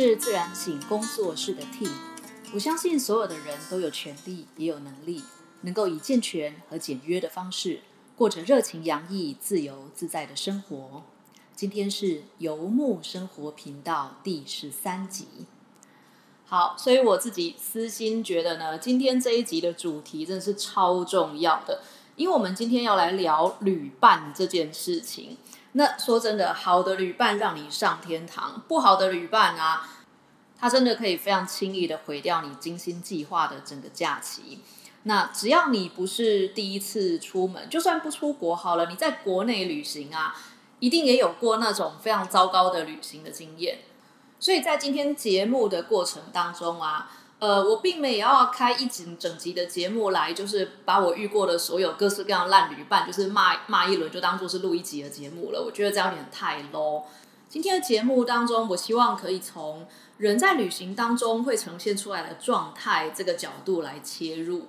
是自然醒工作室的 T，我相信所有的人都有权利，也有能力，能够以健全和简约的方式，过着热情洋溢、自由自在的生活。今天是游牧生活频道第十三集。好，所以我自己私心觉得呢，今天这一集的主题真的是超重要的，因为我们今天要来聊旅伴这件事情。那说真的，好的旅伴让你上天堂，不好的旅伴啊，他真的可以非常轻易的毁掉你精心计划的整个假期。那只要你不是第一次出门，就算不出国好了，你在国内旅行啊，一定也有过那种非常糟糕的旅行的经验。所以在今天节目的过程当中啊。呃，我并没有要开一整整集的节目来，就是把我遇过的所有各式各样烂旅伴，就是骂骂一轮，就当做是录一集的节目了。我觉得这样有点太 low。今天的节目当中，我希望可以从人在旅行当中会呈现出来的状态这个角度来切入。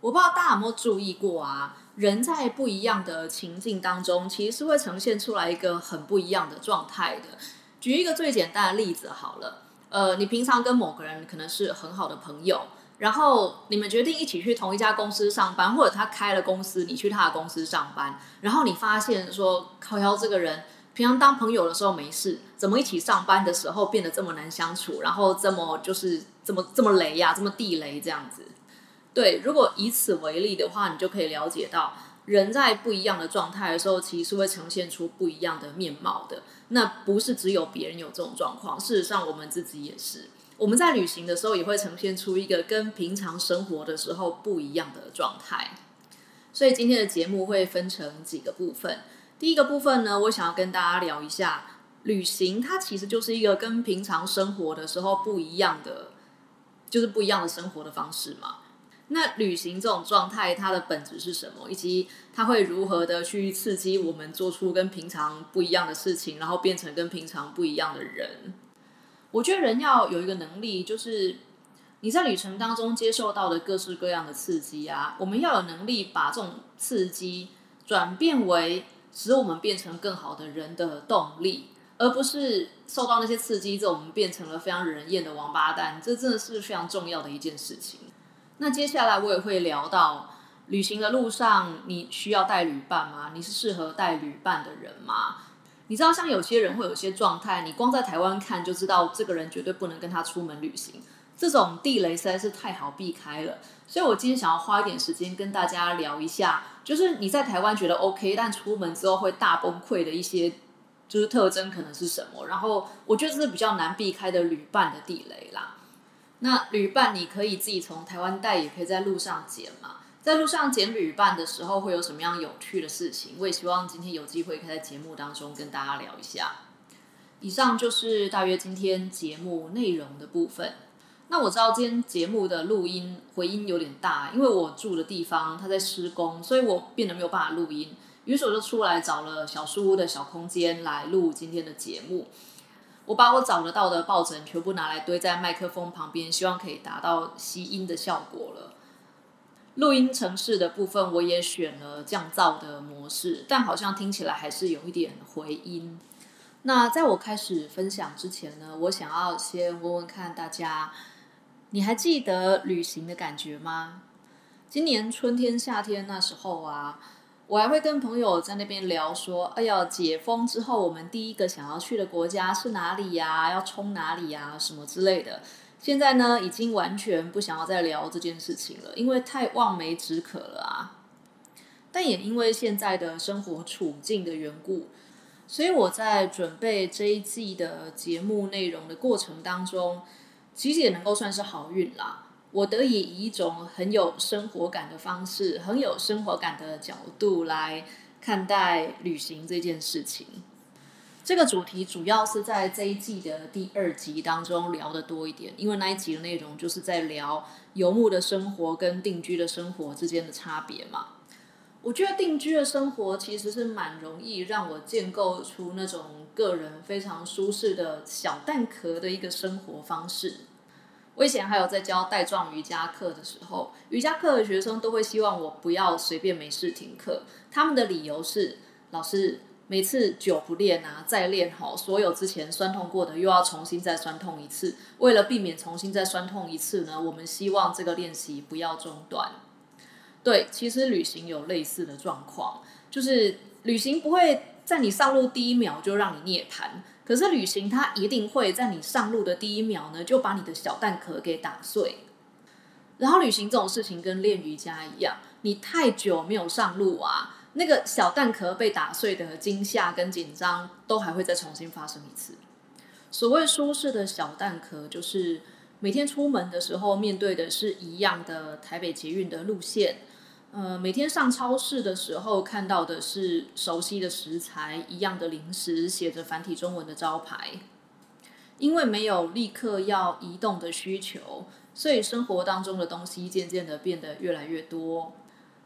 我不知道大家有没有注意过啊，人在不一样的情境当中，其实是会呈现出来一个很不一样的状态的。举一个最简单的例子好了。呃，你平常跟某个人可能是很好的朋友，然后你们决定一起去同一家公司上班，或者他开了公司，你去他的公司上班，然后你发现说，靠腰这个人平常当朋友的时候没事，怎么一起上班的时候变得这么难相处，然后这么就是这么这么雷呀，这么地雷这样子。对，如果以此为例的话，你就可以了解到。人在不一样的状态的时候，其实是会呈现出不一样的面貌的。那不是只有别人有这种状况，事实上我们自己也是。我们在旅行的时候，也会呈现出一个跟平常生活的时候不一样的状态。所以今天的节目会分成几个部分。第一个部分呢，我想要跟大家聊一下，旅行它其实就是一个跟平常生活的时候不一样的，就是不一样的生活的方式嘛。那旅行这种状态，它的本质是什么？以及它会如何的去刺激我们做出跟平常不一样的事情，然后变成跟平常不一样的人？我觉得人要有一个能力，就是你在旅程当中接受到的各式各样的刺激啊，我们要有能力把这种刺激转变为使我们变成更好的人的动力，而不是受到那些刺激之后，我们变成了非常惹人厌的王八蛋。这真的是非常重要的一件事情。那接下来我也会聊到，旅行的路上你需要带旅伴吗？你是适合带旅伴的人吗？你知道，像有些人会有些状态，你光在台湾看就知道，这个人绝对不能跟他出门旅行。这种地雷实在是太好避开了，所以我今天想要花一点时间跟大家聊一下，就是你在台湾觉得 OK，但出门之后会大崩溃的一些就是特征可能是什么？然后我觉得这是比较难避开的旅伴的地雷啦。那旅伴你可以自己从台湾带，也可以在路上捡嘛。在路上捡旅伴的时候，会有什么样有趣的事情？我也希望今天有机会可以在节目当中跟大家聊一下。以上就是大约今天节目内容的部分。那我知道今天节目的录音回音有点大，因为我住的地方它在施工，所以我变得没有办法录音。于是我就出来找了小书屋的小空间来录今天的节目。我把我找得到的抱枕全部拿来堆在麦克风旁边，希望可以达到吸音的效果了。录音城市的部分我也选了降噪的模式，但好像听起来还是有一点回音。那在我开始分享之前呢，我想要先问问看大家，你还记得旅行的感觉吗？今年春天、夏天那时候啊。我还会跟朋友在那边聊说：“哎呀，解封之后，我们第一个想要去的国家是哪里呀？要冲哪里呀？什么之类的。”现在呢，已经完全不想要再聊这件事情了，因为太望梅止渴了啊。但也因为现在的生活处境的缘故，所以我在准备这一季的节目内容的过程当中，其实也能够算是好运啦。我得以以一种很有生活感的方式，很有生活感的角度来看待旅行这件事情。这个主题主要是在这一季的第二集当中聊的多一点，因为那一集的内容就是在聊游牧的生活跟定居的生活之间的差别嘛。我觉得定居的生活其实是蛮容易让我建构出那种个人非常舒适的小蛋壳的一个生活方式。我以前还有在教带状瑜伽课的时候，瑜伽课的学生都会希望我不要随便没事停课。他们的理由是：老师，每次久不练啊，再练好，所有之前酸痛过的又要重新再酸痛一次。为了避免重新再酸痛一次呢，我们希望这个练习不要中断。对，其实旅行有类似的状况，就是旅行不会在你上路第一秒就让你涅槃，可是旅行它一定会在你上路的第一秒呢，就把你的小蛋壳给打碎。然后旅行这种事情跟练瑜伽一样，你太久没有上路啊。那个小蛋壳被打碎的惊吓跟紧张，都还会再重新发生一次。所谓舒适的小蛋壳，就是每天出门的时候面对的是一样的台北捷运的路线，呃，每天上超市的时候看到的是熟悉的食材，一样的零食，写着繁体中文的招牌。因为没有立刻要移动的需求，所以生活当中的东西渐渐的变得越来越多。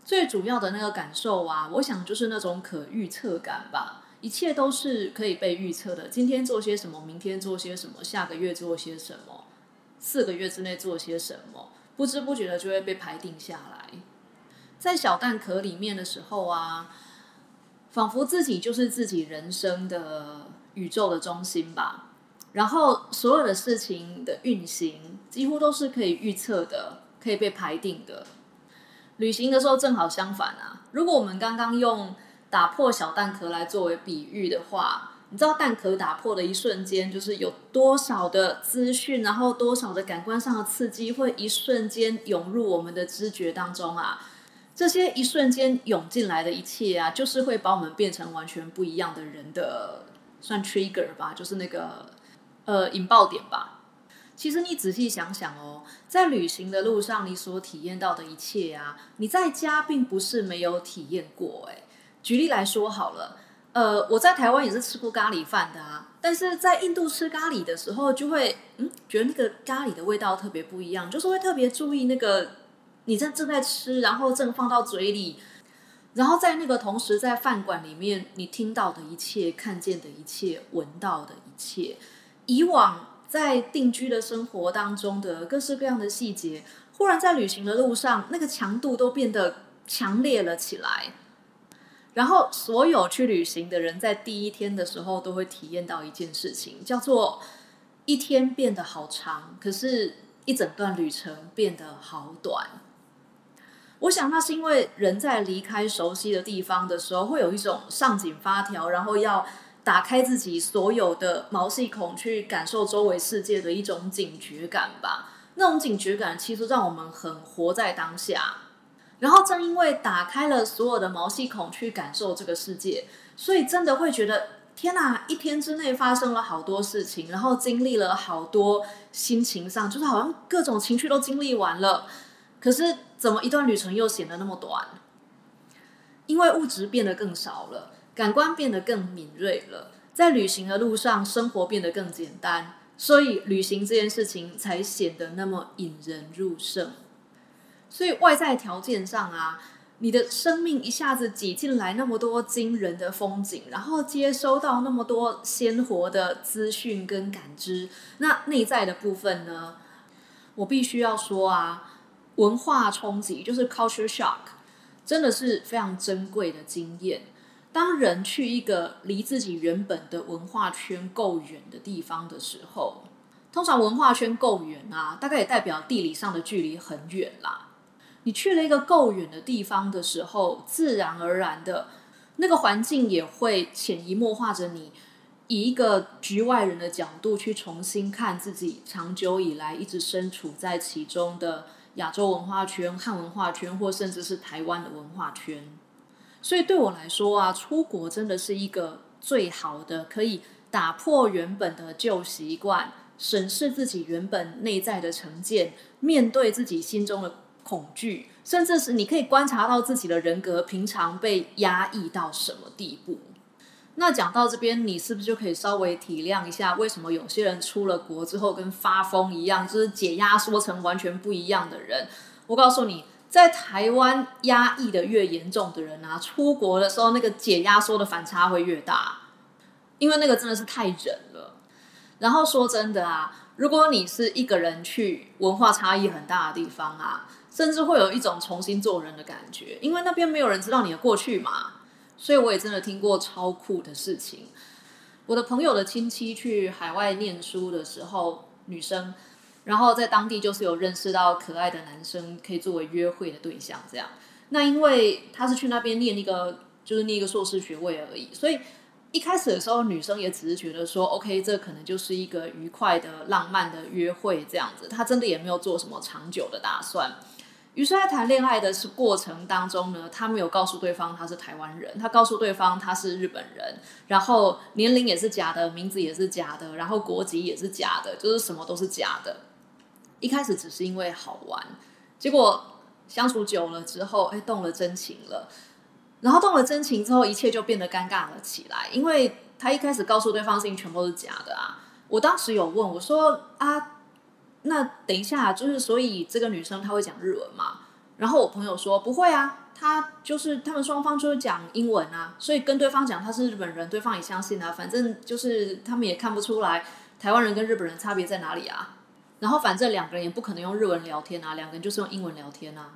最主要的那个感受啊，我想就是那种可预测感吧，一切都是可以被预测的。今天做些什么，明天做些什么，下个月做些什么，四个月之内做些什么，不知不觉的就会被排定下来。在小蛋壳里面的时候啊，仿佛自己就是自己人生的宇宙的中心吧。然后所有的事情的运行几乎都是可以预测的，可以被排定的。旅行的时候正好相反啊！如果我们刚刚用打破小蛋壳来作为比喻的话，你知道蛋壳打破的一瞬间，就是有多少的资讯，然后多少的感官上的刺激会一瞬间涌入我们的知觉当中啊！这些一瞬间涌进来的一切啊，就是会把我们变成完全不一样的人的，算 trigger 吧，就是那个呃引爆点吧。其实你仔细想想哦，在旅行的路上，你所体验到的一切啊，你在家并不是没有体验过。哎，举例来说好了，呃，我在台湾也是吃过咖喱饭的啊，但是在印度吃咖喱的时候，就会嗯，觉得那个咖喱的味道特别不一样，就是会特别注意那个你正正在吃，然后正放到嘴里，然后在那个同时，在饭馆里面，你听到的一切、看见的一切、闻到的一切，以往。在定居的生活当中的各式各样的细节，忽然在旅行的路上，那个强度都变得强烈了起来。然后，所有去旅行的人在第一天的时候都会体验到一件事情，叫做一天变得好长，可是一整段旅程变得好短。我想，那是因为人在离开熟悉的地方的时候，会有一种上紧发条，然后要。打开自己所有的毛细孔，去感受周围世界的一种警觉感吧。那种警觉感其实让我们很活在当下。然后正因为打开了所有的毛细孔去感受这个世界，所以真的会觉得天哪！一天之内发生了好多事情，然后经历了好多心情上，就是好像各种情绪都经历完了。可是怎么一段旅程又显得那么短？因为物质变得更少了。感官变得更敏锐了，在旅行的路上，生活变得更简单，所以旅行这件事情才显得那么引人入胜。所以外在条件上啊，你的生命一下子挤进来那么多惊人的风景，然后接收到那么多鲜活的资讯跟感知，那内在的部分呢？我必须要说啊，文化冲击就是 culture shock，真的是非常珍贵的经验。当人去一个离自己原本的文化圈够远的地方的时候，通常文化圈够远啊，大概也代表地理上的距离很远啦。你去了一个够远的地方的时候，自然而然的那个环境也会潜移默化着你，以一个局外人的角度去重新看自己长久以来一直身处在其中的亚洲文化圈、汉文化圈，或甚至是台湾的文化圈。所以对我来说啊，出国真的是一个最好的可以打破原本的旧习惯，审视自己原本内在的成见，面对自己心中的恐惧，甚至是你可以观察到自己的人格平常被压抑到什么地步。那讲到这边，你是不是就可以稍微体谅一下，为什么有些人出了国之后跟发疯一样，就是解压缩成完全不一样的人？我告诉你。在台湾压抑的越严重的人啊，出国的时候那个解压缩的反差会越大，因为那个真的是太忍了。然后说真的啊，如果你是一个人去文化差异很大的地方啊，甚至会有一种重新做人的感觉，因为那边没有人知道你的过去嘛。所以我也真的听过超酷的事情。我的朋友的亲戚去海外念书的时候，女生，然后在当地就是有认识到可爱的男生，可以作为约会的对象。这样，那因为他是去那边念一个，就是念一个硕士学位而已，所以一开始的时候，女生也只是觉得说，OK，这可能就是一个愉快的、浪漫的约会这样子。他真的也没有做什么长久的打算。于是，在谈恋爱的是过程当中呢，他没有告诉对方他是台湾人，他告诉对方他是日本人，然后年龄也是假的，名字也是假的，然后国籍也是假的，就是什么都是假的。一开始只是因为好玩，结果相处久了之后，哎，动了真情了。然后动了真情之后，一切就变得尴尬了起来，因为他一开始告诉对方事情全部都是假的啊。我当时有问我说啊。那等一下，就是所以这个女生她会讲日文嘛？然后我朋友说不会啊，她就是他们双方就是讲英文啊，所以跟对方讲她是日本人，对方也相信啊。反正就是他们也看不出来台湾人跟日本人差别在哪里啊。然后反正两个人也不可能用日文聊天啊，两个人就是用英文聊天啊。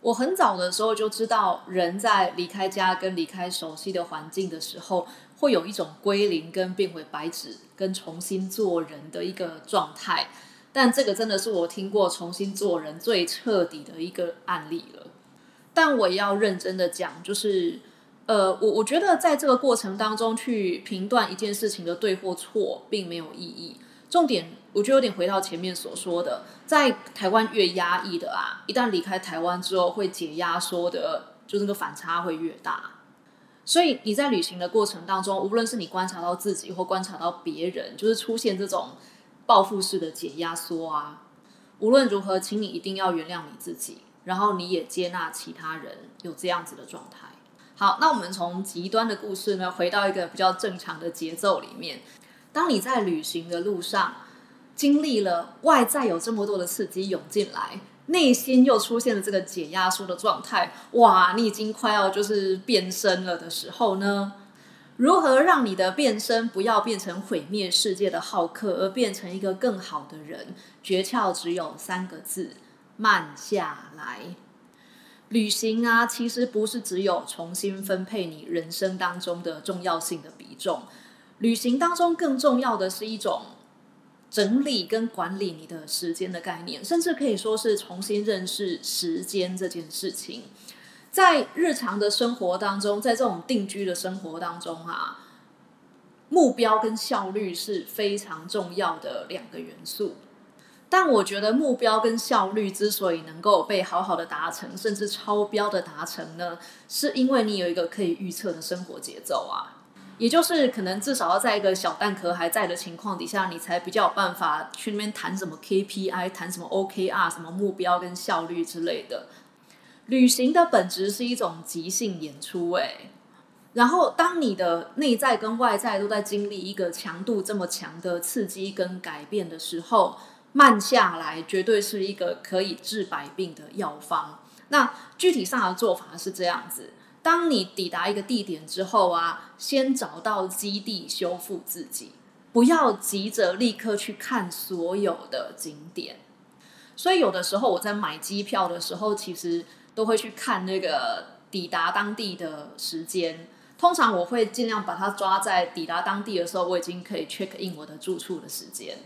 我很早的时候就知道，人在离开家跟离开熟悉的环境的时候，会有一种归零跟变回白纸跟重新做人的一个状态。但这个真的是我听过重新做人最彻底的一个案例了。但我要认真的讲，就是呃，我我觉得在这个过程当中去评断一件事情的对或错，并没有意义。重点，我觉得有点回到前面所说的，在台湾越压抑的啊，一旦离开台湾之后，会解压缩的，就那个反差会越大。所以你在旅行的过程当中，无论是你观察到自己或观察到别人，就是出现这种。报复式的解压缩啊！无论如何，请你一定要原谅你自己，然后你也接纳其他人有这样子的状态。好，那我们从极端的故事呢，回到一个比较正常的节奏里面。当你在旅行的路上，经历了外在有这么多的刺激涌进来，内心又出现了这个解压缩的状态，哇！你已经快要就是变身了的时候呢？如何让你的变身不要变成毁灭世界的好客，而变成一个更好的人？诀窍只有三个字：慢下来。旅行啊，其实不是只有重新分配你人生当中的重要性的比重。旅行当中更重要的是一种整理跟管理你的时间的概念，甚至可以说是重新认识时间这件事情。在日常的生活当中，在这种定居的生活当中啊，目标跟效率是非常重要的两个元素。但我觉得目标跟效率之所以能够被好好的达成，甚至超标的达成呢，是因为你有一个可以预测的生活节奏啊，也就是可能至少要在一个小蛋壳还在的情况底下，你才比较有办法去那边谈什么 KPI，谈什么 OKR，什么目标跟效率之类的。旅行的本质是一种即兴演出，哎，然后当你的内在跟外在都在经历一个强度这么强的刺激跟改变的时候，慢下来绝对是一个可以治百病的药方。那具体上的做法是这样子：当你抵达一个地点之后啊，先找到基地修复自己，不要急着立刻去看所有的景点。所以有的时候我在买机票的时候，其实。都会去看那个抵达当地的时间，通常我会尽量把它抓在抵达当地的时候，我已经可以 check in 我的住处的时间。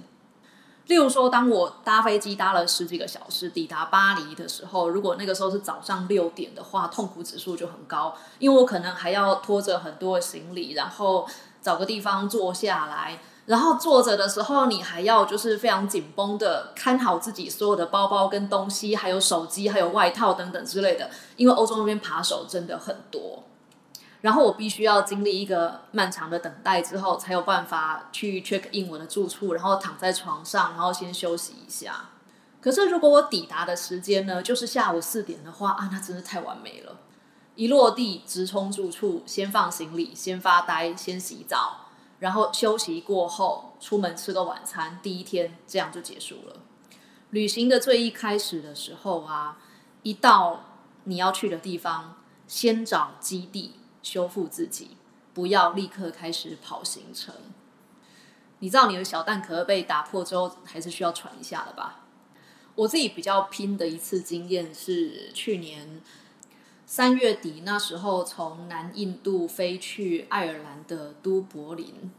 例如说，当我搭飞机搭了十几个小时抵达巴黎的时候，如果那个时候是早上六点的话，痛苦指数就很高，因为我可能还要拖着很多行李，然后找个地方坐下来。然后坐着的时候，你还要就是非常紧绷的看好自己所有的包包跟东西，还有手机、还有外套等等之类的。因为欧洲那边扒手真的很多，然后我必须要经历一个漫长的等待之后，才有办法去 check in 我的住处，然后躺在床上，然后先休息一下。可是如果我抵达的时间呢，就是下午四点的话啊，那真的太完美了。一落地直冲住处，先放行李，先发呆，先洗澡。然后休息过后，出门吃个晚餐，第一天这样就结束了。旅行的最一开始的时候啊，一到你要去的地方，先找基地修复自己，不要立刻开始跑行程。你知道你的小蛋壳被打破之后，还是需要喘一下的吧？我自己比较拼的一次经验是去年。三月底那时候从南印度飞去爱尔兰的都柏林。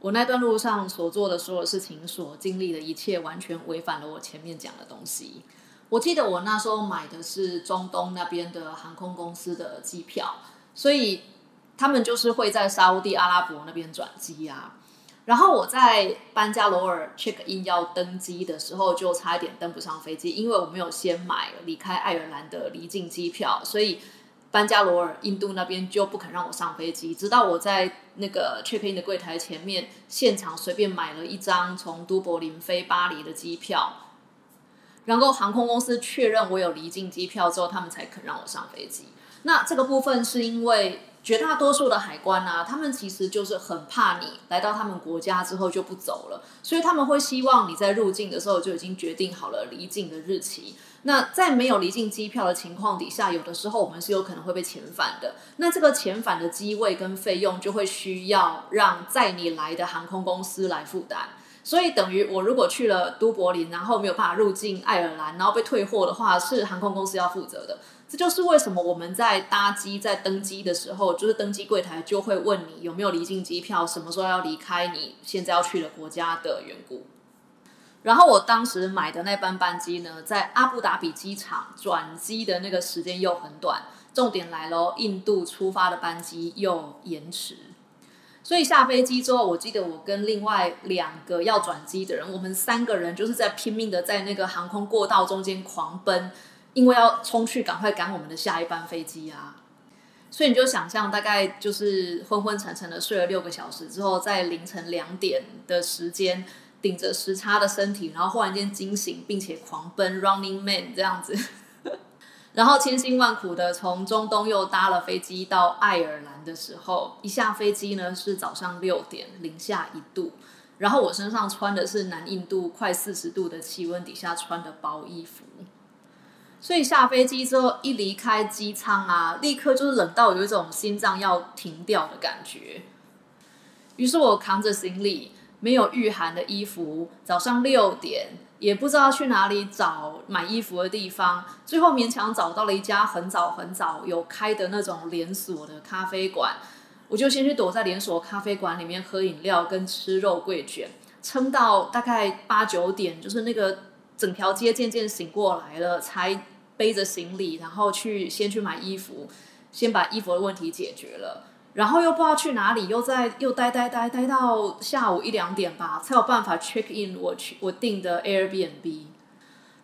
我那段路上所做的所有事情，所经历的一切，完全违反了我前面讲的东西。我记得我那时候买的是中东那边的航空公司的机票，所以他们就是会在沙地阿拉伯那边转机啊。然后我在班加罗尔 check in 要登机的时候，就差一点登不上飞机，因为我没有先买离开爱尔兰的离境机票，所以。班加罗尔，印度那边就不肯让我上飞机，直到我在那个 check in 的柜台前面现场随便买了一张从都柏林飞巴黎的机票，然后航空公司确认我有离境机票之后，他们才肯让我上飞机。那这个部分是因为绝大多数的海关啊，他们其实就是很怕你来到他们国家之后就不走了，所以他们会希望你在入境的时候就已经决定好了离境的日期。那在没有离境机票的情况底下，有的时候我们是有可能会被遣返的。那这个遣返的机位跟费用就会需要让载你来的航空公司来负担。所以等于我如果去了都柏林，然后没有办法入境爱尔兰，然后被退货的话，是航空公司要负责的。这就是为什么我们在搭机在登机的时候，就是登机柜台就会问你有没有离境机票，什么时候要离开你现在要去的国家的缘故。然后我当时买的那班班机呢，在阿布达比机场转机的那个时间又很短，重点来喽，印度出发的班机又延迟，所以下飞机之后，我记得我跟另外两个要转机的人，我们三个人就是在拼命的在那个航空过道中间狂奔，因为要冲去赶快赶我们的下一班飞机啊！所以你就想象，大概就是昏昏沉沉的睡了六个小时之后，在凌晨两点的时间。顶着时差的身体，然后忽然间惊醒，并且狂奔 Running Man 这样子，然后千辛万苦的从中东又搭了飞机到爱尔兰的时候，一下飞机呢是早上六点，零下一度，然后我身上穿的是南印度快四十度的气温底下穿的薄衣服，所以下飞机之后一离开机舱啊，立刻就是冷到有一种心脏要停掉的感觉，于是我扛着行李。没有御寒的衣服，早上六点也不知道去哪里找买衣服的地方，最后勉强找到了一家很早很早有开的那种连锁的咖啡馆，我就先去躲在连锁咖啡馆里面喝饮料跟吃肉桂卷，撑到大概八九点，就是那个整条街渐渐醒过来了，才背着行李，然后去先去买衣服，先把衣服的问题解决了。然后又不知道去哪里，又在又待待待待到下午一两点吧，才有办法 check in 我去我订的 Airbnb。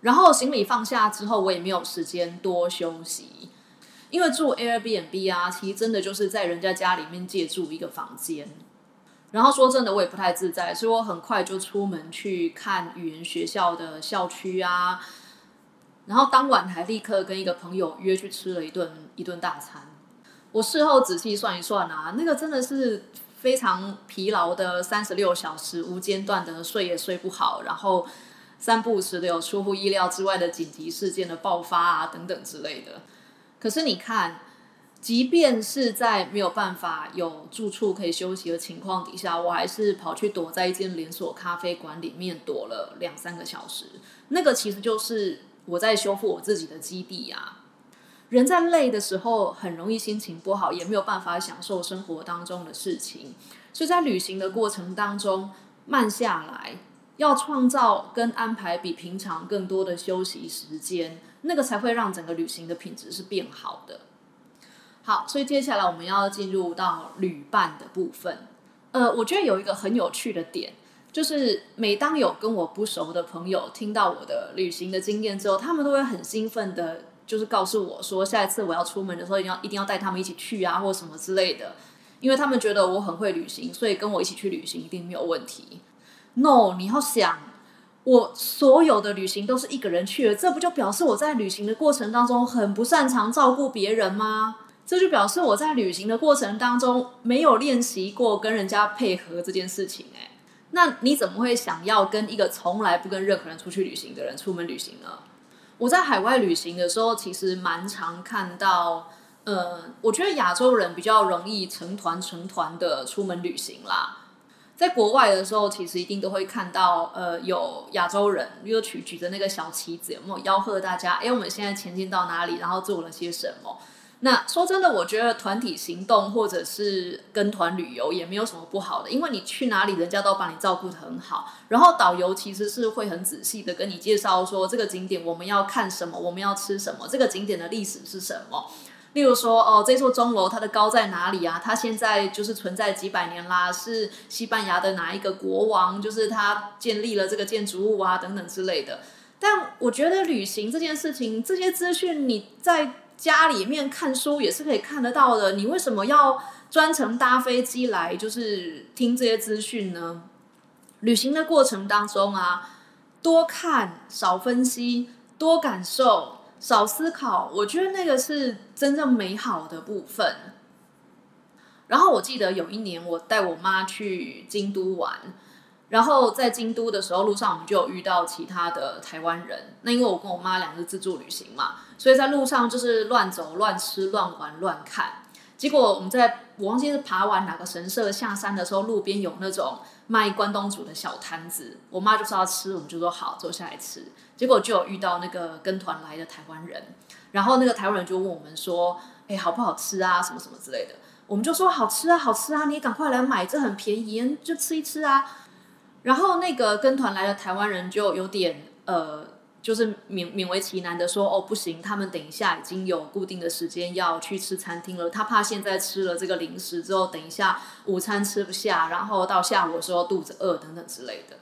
然后行李放下之后，我也没有时间多休息，因为住 Airbnb 啊，其实真的就是在人家家里面借住一个房间。然后说真的，我也不太自在，所以我很快就出门去看语言学校的校区啊。然后当晚还立刻跟一个朋友约去吃了一顿一顿大餐。我事后仔细算一算啊，那个真的是非常疲劳的三十六小时，无间断的睡也睡不好，然后三不五时的有出乎意料之外的紧急事件的爆发啊等等之类的。可是你看，即便是在没有办法有住处可以休息的情况底下，我还是跑去躲在一间连锁咖啡馆里面躲了两三个小时。那个其实就是我在修复我自己的基地呀。人在累的时候，很容易心情不好，也没有办法享受生活当中的事情。所以在旅行的过程当中，慢下来，要创造跟安排比平常更多的休息时间，那个才会让整个旅行的品质是变好的。好，所以接下来我们要进入到旅伴的部分。呃，我觉得有一个很有趣的点，就是每当有跟我不熟的朋友听到我的旅行的经验之后，他们都会很兴奋的。就是告诉我说，下一次我要出门的时候，一定要一定要带他们一起去啊，或什么之类的，因为他们觉得我很会旅行，所以跟我一起去旅行一定没有问题。No，你要想，我所有的旅行都是一个人去的，这不就表示我在旅行的过程当中很不擅长照顾别人吗？这就表示我在旅行的过程当中没有练习过跟人家配合这件事情。哎，那你怎么会想要跟一个从来不跟任何人出去旅行的人出门旅行呢？我在海外旅行的时候，其实蛮常看到，呃，我觉得亚洲人比较容易成团成团的出门旅行啦。在国外的时候，其实一定都会看到，呃，有亚洲人又举举着那个小旗子，有没有吆喝大家？哎，我们现在前进到哪里？然后做了些什么？那说真的，我觉得团体行动或者是跟团旅游也没有什么不好的，因为你去哪里，人家都把你照顾得很好。然后导游其实是会很仔细的跟你介绍说，这个景点我们要看什么，我们要吃什么，这个景点的历史是什么。例如说，哦，这座钟楼它的高在哪里啊？它现在就是存在几百年啦，是西班牙的哪一个国王，就是他建立了这个建筑物啊，等等之类的。但我觉得旅行这件事情，这些资讯你在家里面看书也是可以看得到的。你为什么要专程搭飞机来，就是听这些资讯呢？旅行的过程当中啊，多看少分析，多感受。少思考，我觉得那个是真正美好的部分。然后我记得有一年，我带我妈去京都玩，然后在京都的时候，路上我们就有遇到其他的台湾人。那因为我跟我妈两个自助旅行嘛，所以在路上就是乱走、乱吃、乱玩、乱看。结果我们在我忘记是爬完哪个神社下山的时候，路边有那种卖关东煮的小摊子，我妈就说要吃，我们就说好，坐下来吃。结果就有遇到那个跟团来的台湾人，然后那个台湾人就问我们说：“哎，好不好吃啊？什么什么之类的。”我们就说：“好吃啊，好吃啊，你赶快来买，这很便宜，就吃一吃啊。”然后那个跟团来的台湾人就有点呃。就是勉勉为其难的说哦不行，他们等一下已经有固定的时间要去吃餐厅了。他怕现在吃了这个零食之后，等一下午餐吃不下，然后到下午的时候肚子饿等等之类的。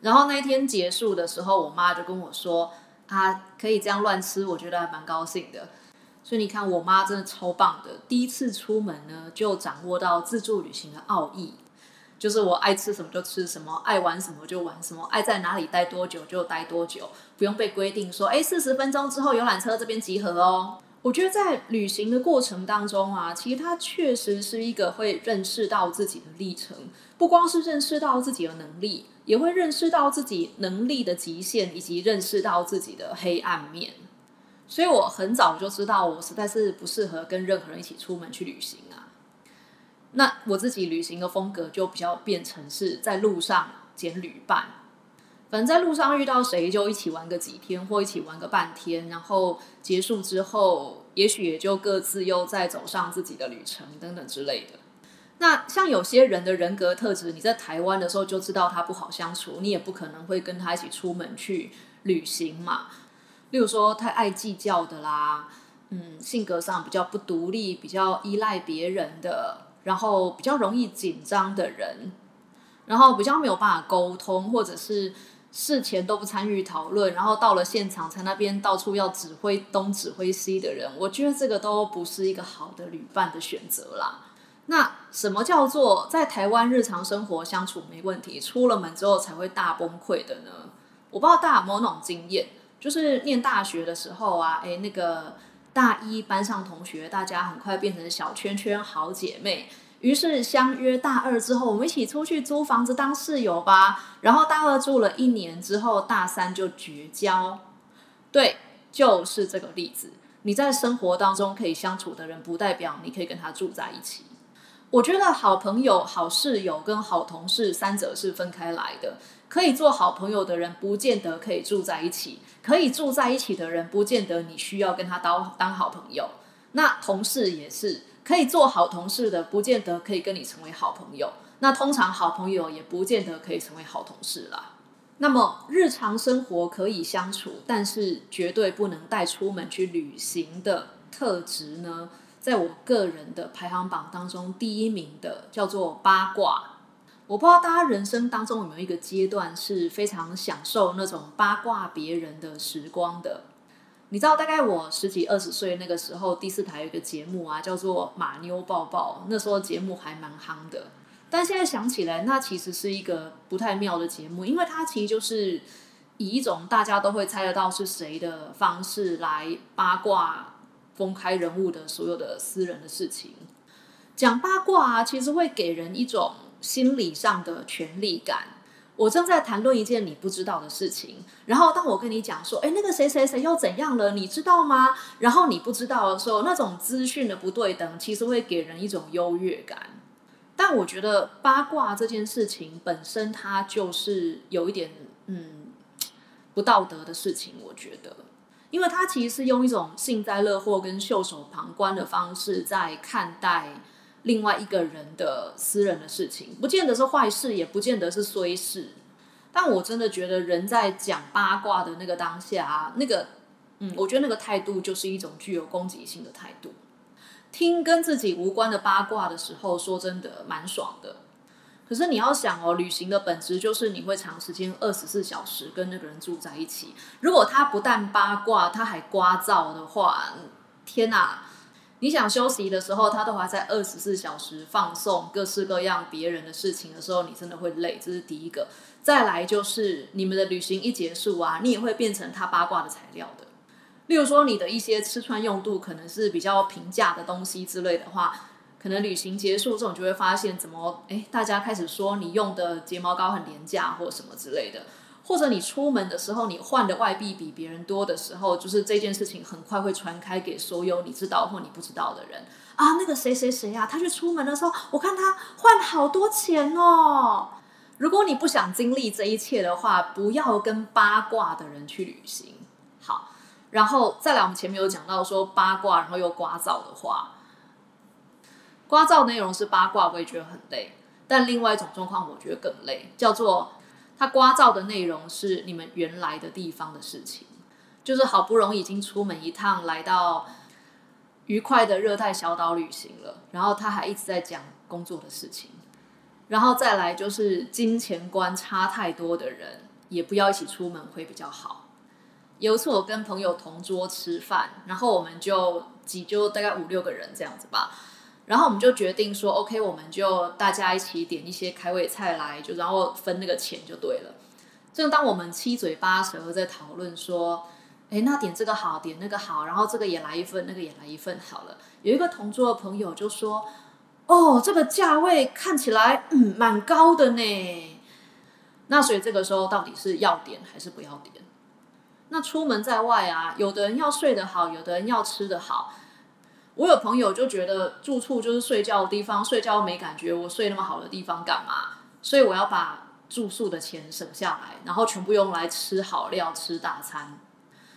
然后那一天结束的时候，我妈就跟我说，啊可以这样乱吃，我觉得还蛮高兴的。所以你看，我妈真的超棒的，第一次出门呢就掌握到自助旅行的奥义。就是我爱吃什么就吃什么，爱玩什么就玩什么，爱在哪里待多久就待多久，不用被规定说，哎，四十分钟之后游览车这边集合哦。我觉得在旅行的过程当中啊，其实它确实是一个会认识到自己的历程，不光是认识到自己的能力，也会认识到自己能力的极限，以及认识到自己的黑暗面。所以我很早就知道，我实在是不适合跟任何人一起出门去旅行。那我自己旅行的风格就比较变成是在路上捡旅伴，反正在路上遇到谁就一起玩个几天或一起玩个半天，然后结束之后，也许也就各自又再走上自己的旅程等等之类的。那像有些人的人格特质，你在台湾的时候就知道他不好相处，你也不可能会跟他一起出门去旅行嘛。例如说太爱计较的啦，嗯，性格上比较不独立，比较依赖别人的。然后比较容易紧张的人，然后比较没有办法沟通，或者是事前都不参与讨论，然后到了现场在那边到处要指挥东指挥西的人，我觉得这个都不是一个好的旅伴的选择啦。那什么叫做在台湾日常生活相处没问题，出了门之后才会大崩溃的呢？我不知道大家有没有那种经验，就是念大学的时候啊，哎那个。大一班上同学，大家很快变成小圈圈好姐妹，于是相约大二之后，我们一起出去租房子当室友吧。然后大二住了一年之后，大三就绝交。对，就是这个例子。你在生活当中可以相处的人，不代表你可以跟他住在一起。我觉得好朋友、好室友跟好同事三者是分开来的。可以做好朋友的人，不见得可以住在一起；可以住在一起的人，不见得你需要跟他当当好朋友。那同事也是可以做好同事的，不见得可以跟你成为好朋友。那通常好朋友也不见得可以成为好同事啦。那么日常生活可以相处，但是绝对不能带出门去旅行的特质呢？在我个人的排行榜当中，第一名的叫做八卦。我不知道大家人生当中有没有一个阶段是非常享受那种八卦别人的时光的。你知道，大概我十几二十岁那个时候，第四台有一个节目啊，叫做《马妞抱抱》，那时候节目还蛮夯的。但现在想起来，那其实是一个不太妙的节目，因为它其实就是以一种大家都会猜得到是谁的方式来八卦公开人物的所有的私人的事情。讲八卦啊，其实会给人一种。心理上的权力感，我正在谈论一件你不知道的事情，然后当我跟你讲说，哎，那个谁谁谁又怎样了，你知道吗？然后你不知道的时候，那种资讯的不对等，其实会给人一种优越感。但我觉得八卦这件事情本身，它就是有一点嗯不道德的事情。我觉得，因为它其实是用一种幸灾乐祸跟袖手旁观的方式在看待另外一个人的私人的事情，不见得是坏事，也不见得是衰事。但我真的觉得，人在讲八卦的那个当下，那个嗯，我觉得那个态度就是一种具有攻击性的态度。听跟自己无关的八卦的时候，说真的蛮爽的。可是你要想哦，旅行的本质就是你会长时间二十四小时跟那个人住在一起。如果他不但八卦，他还刮噪的话，天哪！你想休息的时候，他都还在二十四小时放送各式各样别人的事情的时候，你真的会累。这是第一个。再来就是你们的旅行一结束啊，你也会变成他八卦的材料的。例如说，你的一些吃穿用度可能是比较平价的东西之类的话，可能旅行结束这种就会发现，怎么哎，大家开始说你用的睫毛膏很廉价或什么之类的，或者你出门的时候你换的外币比别人多的时候，就是这件事情很快会传开给所有你知道或你不知道的人啊，那个谁谁谁啊，他去出门的时候，我看他换好多钱哦。如果你不想经历这一切的话，不要跟八卦的人去旅行。好。然后再来，我们前面有讲到说八卦，然后又刮噪的话，刮噪内容是八卦，我也觉得很累。但另外一种状况，我觉得更累，叫做它刮噪的内容是你们原来的地方的事情，就是好不容易已经出门一趟，来到愉快的热带小岛旅行了，然后他还一直在讲工作的事情。然后再来就是金钱观差太多的人，也不要一起出门会比较好。有一次我跟朋友同桌吃饭，然后我们就几就大概五六个人这样子吧，然后我们就决定说，OK，我们就大家一起点一些开胃菜来，就然后分那个钱就对了。正当我们七嘴八舌在讨论说，哎，那点这个好，点那个好，然后这个也来一份，那个也来一份好了。有一个同桌的朋友就说，哦，这个价位看起来嗯蛮高的呢。那所以这个时候到底是要点还是不要点？那出门在外啊，有的人要睡得好，有的人要吃得好。我有朋友就觉得住处就是睡觉的地方，睡觉没感觉，我睡那么好的地方干嘛？所以我要把住宿的钱省下来，然后全部用来吃好料、吃大餐。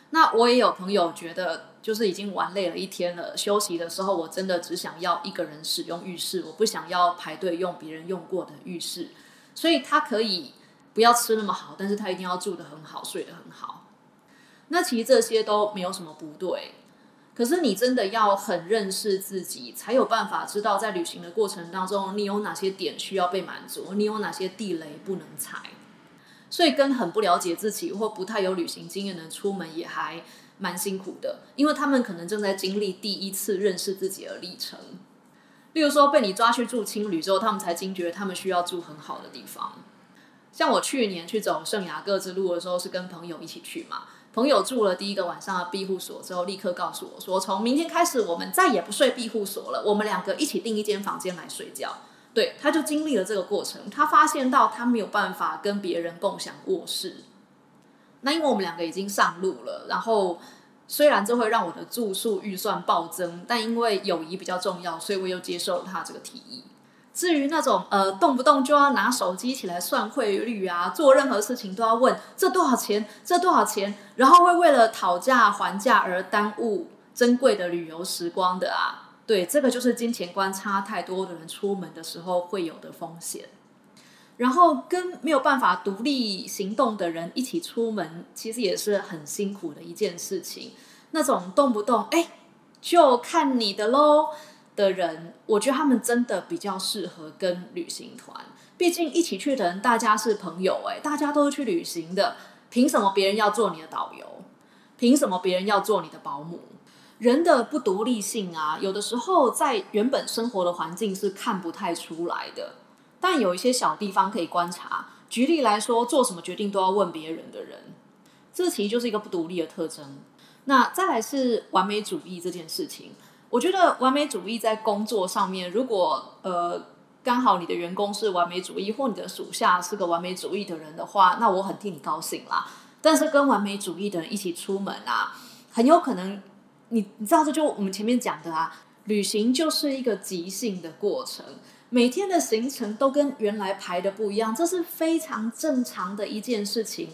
那我也有朋友觉得，就是已经玩累了一天了，休息的时候我真的只想要一个人使用浴室，我不想要排队用别人用过的浴室，所以他可以不要吃那么好，但是他一定要住得很好，睡得很好。那其实这些都没有什么不对，可是你真的要很认识自己，才有办法知道在旅行的过程当中，你有哪些点需要被满足，你有哪些地雷不能踩。所以跟很不了解自己或不太有旅行经验的出门也还蛮辛苦的，因为他们可能正在经历第一次认识自己的历程。例如说被你抓去住青旅之后，他们才惊觉他们需要住很好的地方。像我去年去走圣雅各之路的时候，是跟朋友一起去嘛。朋友住了第一个晚上的庇护所之后，立刻告诉我说：“从明天开始，我们再也不睡庇护所了，我们两个一起订一间房间来睡觉。”对，他就经历了这个过程，他发现到他没有办法跟别人共享卧室。那因为我们两个已经上路了，然后虽然这会让我的住宿预算暴增，但因为友谊比较重要，所以我又接受他这个提议。至于那种呃动不动就要拿手机起来算汇率啊，做任何事情都要问这多少钱，这多少钱，然后会为了讨价还价而耽误珍贵的旅游时光的啊，对，这个就是金钱观差太多的人出门的时候会有的风险。然后跟没有办法独立行动的人一起出门，其实也是很辛苦的一件事情。那种动不动哎，就看你的喽。的人，我觉得他们真的比较适合跟旅行团。毕竟一起去的人，大家是朋友，哎，大家都是去旅行的，凭什么别人要做你的导游？凭什么别人要做你的保姆？人的不独立性啊，有的时候在原本生活的环境是看不太出来的。但有一些小地方可以观察。举例来说，做什么决定都要问别人的人，这其实就是一个不独立的特征。那再来是完美主义这件事情。我觉得完美主义在工作上面，如果呃刚好你的员工是完美主义，或你的属下是个完美主义的人的话，那我很替你高兴啦。但是跟完美主义的人一起出门啊，很有可能你你知道这就我们前面讲的啊，旅行就是一个即兴的过程，每天的行程都跟原来排的不一样，这是非常正常的一件事情。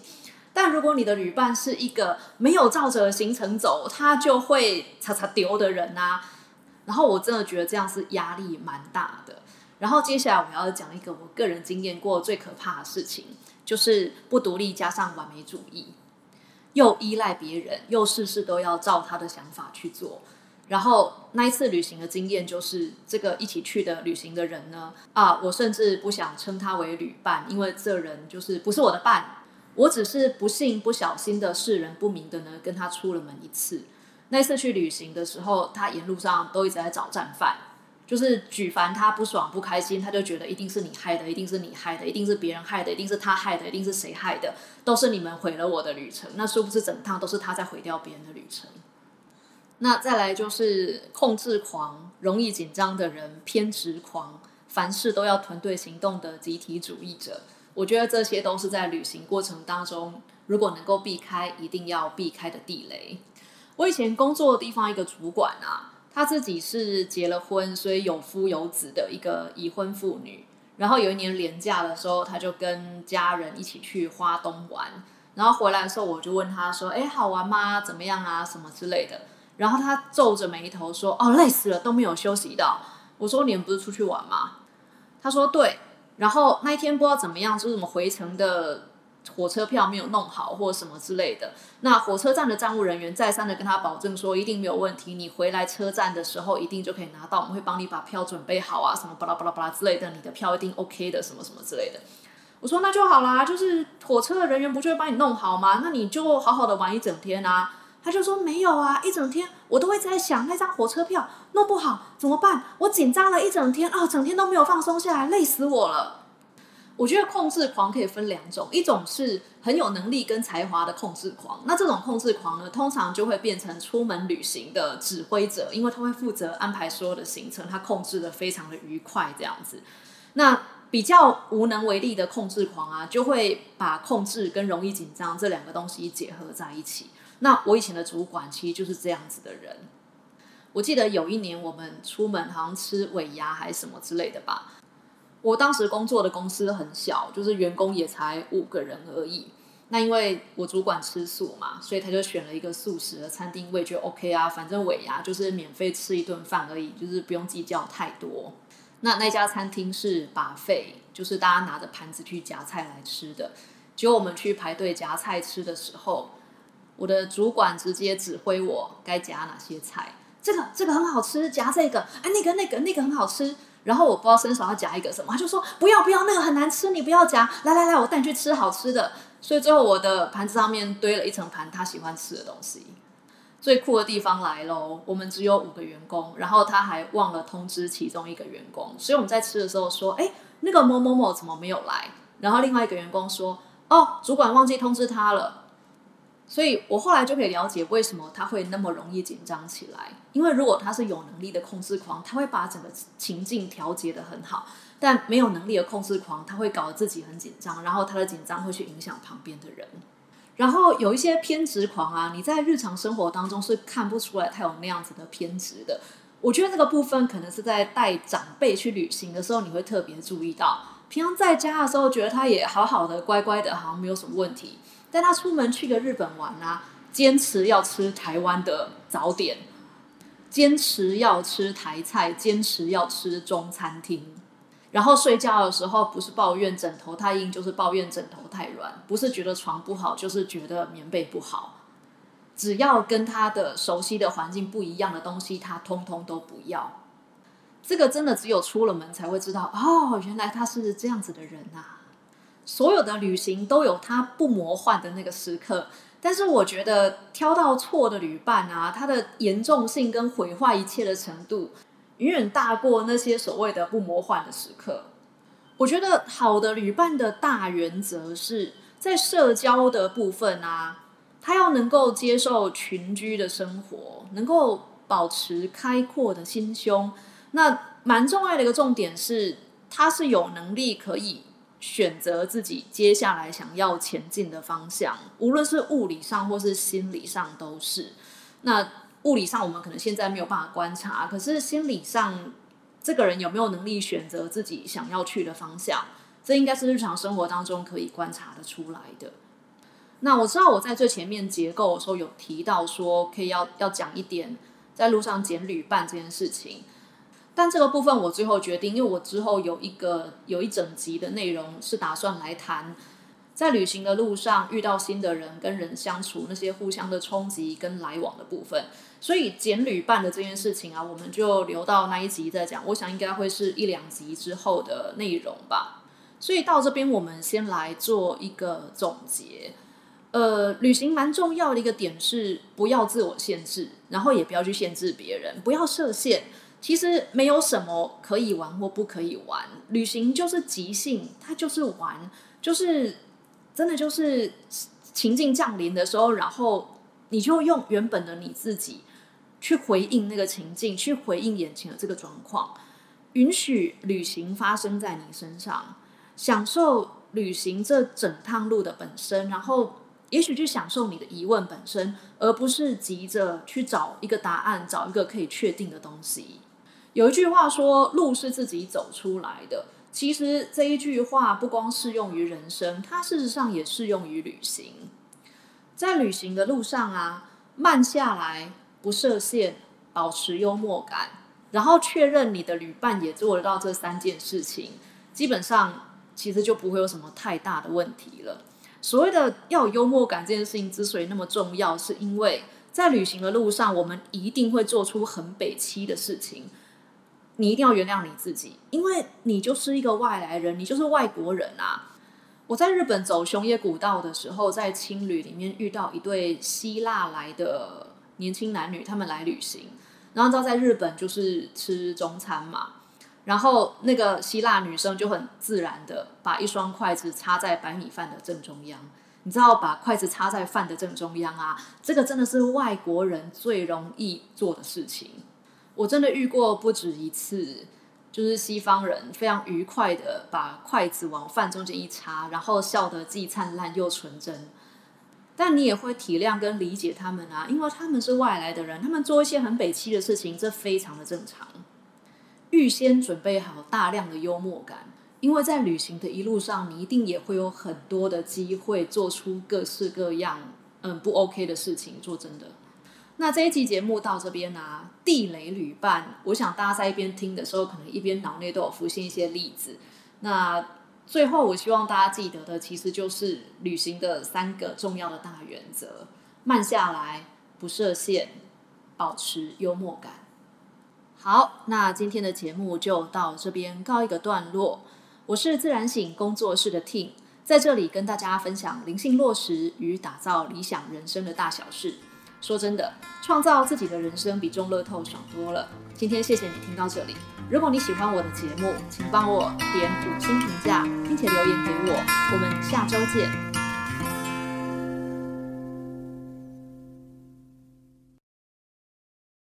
但如果你的旅伴是一个没有照着行程走，他就会擦擦丢的人啊，然后我真的觉得这样是压力蛮大的。然后接下来我要讲一个我个人经验过最可怕的事情，就是不独立加上完美主义，又依赖别人，又事事都要照他的想法去做。然后那一次旅行的经验就是，这个一起去的旅行的人呢，啊，我甚至不想称他为旅伴，因为这人就是不是我的伴，我只是不幸不小心的世人不明的呢，跟他出了门一次。那次去旅行的时候，他沿路上都一直在找战犯。就是举凡他不爽不开心，他就觉得一定是你害的，一定是你害的，一定是别人害的，一定是他害的，一定是谁害的，都是你们毁了我的旅程。那殊不知整趟都是他在毁掉别人的旅程。那再来就是控制狂，容易紧张的人，偏执狂，凡事都要团队行动的集体主义者。我觉得这些都是在旅行过程当中，如果能够避开，一定要避开的地雷。我以前工作的地方一个主管啊。他自己是结了婚，所以有夫有子的一个已婚妇女。然后有一年年假的时候，他就跟家人一起去花东玩。然后回来的时候，我就问他说：“哎，好玩吗？怎么样啊？什么之类的？”然后他皱着眉头说：“哦，累死了，都没有休息到。”我说：“你们不是出去玩吗？”他说：“对。”然后那一天不知道怎么样，就是我们回程的。火车票没有弄好，或什么之类的。那火车站的站务人员再三的跟他保证说，一定没有问题。你回来车站的时候，一定就可以拿到，我们会帮你把票准备好啊，什么巴拉巴拉巴拉之类的。你的票一定 OK 的，什么什么之类的。我说那就好啦，就是火车的人员不就会帮你弄好吗？那你就好好的玩一整天啊。他就说没有啊，一整天我都会在想那张火车票弄不好怎么办？我紧张了一整天啊，整天都没有放松下来，累死我了。我觉得控制狂可以分两种，一种是很有能力跟才华的控制狂，那这种控制狂呢，通常就会变成出门旅行的指挥者，因为他会负责安排所有的行程，他控制的非常的愉快这样子。那比较无能为力的控制狂啊，就会把控制跟容易紧张这两个东西结合在一起。那我以前的主管其实就是这样子的人。我记得有一年我们出门好像吃尾牙还是什么之类的吧。我当时工作的公司很小，就是员工也才五个人而已。那因为我主管吃素嘛，所以他就选了一个素食的餐厅，我也觉得 OK 啊。反正尾牙就是免费吃一顿饭而已，就是不用计较太多。那那家餐厅是把费，就是大家拿着盘子去夹菜来吃的。结果我们去排队夹菜吃的时候，我的主管直接指挥我该夹哪些菜。这个这个很好吃，夹这个。哎，那个那个那个很好吃。然后我不知道伸手要夹一个什么，他就说不要不要，那个很难吃，你不要夹。来来来，我带你去吃好吃的。所以最后我的盘子上面堆了一层盘他喜欢吃的东西。最酷的地方来喽，我们只有五个员工，然后他还忘了通知其中一个员工，所以我们在吃的时候说，哎，那个某某某怎么没有来？然后另外一个员工说，哦，主管忘记通知他了。所以我后来就可以了解为什么他会那么容易紧张起来。因为如果他是有能力的控制狂，他会把整个情境调节的很好；但没有能力的控制狂，他会搞得自己很紧张，然后他的紧张会去影响旁边的人。然后有一些偏执狂啊，你在日常生活当中是看不出来他有那样子的偏执的。我觉得这个部分可能是在带长辈去旅行的时候，你会特别注意到。平常在家的时候，觉得他也好好的、乖乖的，好像没有什么问题。带他出门去个日本玩啊，坚持要吃台湾的早点，坚持要吃台菜，坚持要吃中餐厅。然后睡觉的时候，不是抱怨枕头太硬，就是抱怨枕头太软；不是觉得床不好，就是觉得棉被不好。只要跟他的熟悉的环境不一样的东西，他通通都不要。这个真的只有出了门才会知道哦，原来他是这样子的人啊。所有的旅行都有它不魔幻的那个时刻，但是我觉得挑到错的旅伴啊，它的严重性跟毁坏一切的程度，远远大过那些所谓的不魔幻的时刻。我觉得好的旅伴的大原则是在社交的部分啊，他要能够接受群居的生活，能够保持开阔的心胸。那蛮重要的一个重点是，他是有能力可以。选择自己接下来想要前进的方向，无论是物理上或是心理上都是。那物理上我们可能现在没有办法观察，可是心理上这个人有没有能力选择自己想要去的方向，这应该是日常生活当中可以观察的出来的。那我知道我在最前面结构的时候有提到说，可以要要讲一点在路上捡旅伴这件事情。但这个部分我最后决定，因为我之后有一个有一整集的内容是打算来谈，在旅行的路上遇到新的人跟人相处那些互相的冲击跟来往的部分，所以简旅伴的这件事情啊，我们就留到那一集再讲。我想应该会是一两集之后的内容吧。所以到这边我们先来做一个总结。呃，旅行蛮重要的一个点是不要自我限制，然后也不要去限制别人，不要设限。其实没有什么可以玩或不可以玩，旅行就是即兴，它就是玩，就是真的就是情境降临的时候，然后你就用原本的你自己去回应那个情境，去回应眼前的这个状况，允许旅行发生在你身上，享受旅行这整趟路的本身，然后也许去享受你的疑问本身，而不是急着去找一个答案，找一个可以确定的东西。有一句话说：“路是自己走出来的。”其实这一句话不光适用于人生，它事实上也适用于旅行。在旅行的路上啊，慢下来，不设限，保持幽默感，然后确认你的旅伴也做得到这三件事情，基本上其实就不会有什么太大的问题了。所谓的要有幽默感这件事情之所以那么重要，是因为在旅行的路上，我们一定会做出很北七的事情。你一定要原谅你自己，因为你就是一个外来人，你就是外国人啊！我在日本走熊野古道的时候，在青旅里面遇到一对希腊来的年轻男女，他们来旅行，然后知道在日本就是吃中餐嘛，然后那个希腊女生就很自然的把一双筷子插在白米饭的正中央，你知道把筷子插在饭的正中央啊，这个真的是外国人最容易做的事情。我真的遇过不止一次，就是西方人非常愉快的把筷子往饭中间一插，然后笑得既灿烂又纯真。但你也会体谅跟理解他们啊，因为他们是外来的人，他们做一些很北戚的事情，这非常的正常。预先准备好大量的幽默感，因为在旅行的一路上，你一定也会有很多的机会做出各式各样嗯不 OK 的事情。说真的。那这一期节目到这边啊，地雷旅伴，我想大家在一边听的时候，可能一边脑内都有浮现一些例子。那最后，我希望大家记得的，其实就是旅行的三个重要的大原则：慢下来，不设限，保持幽默感。好，那今天的节目就到这边告一个段落。我是自然醒工作室的 Ting，在这里跟大家分享灵性落实与打造理想人生的大小事。说真的，创造自己的人生比中乐透爽多了。今天谢谢你听到这里。如果你喜欢我的节目，请帮我点五星评价，并且留言给我。我们下周见。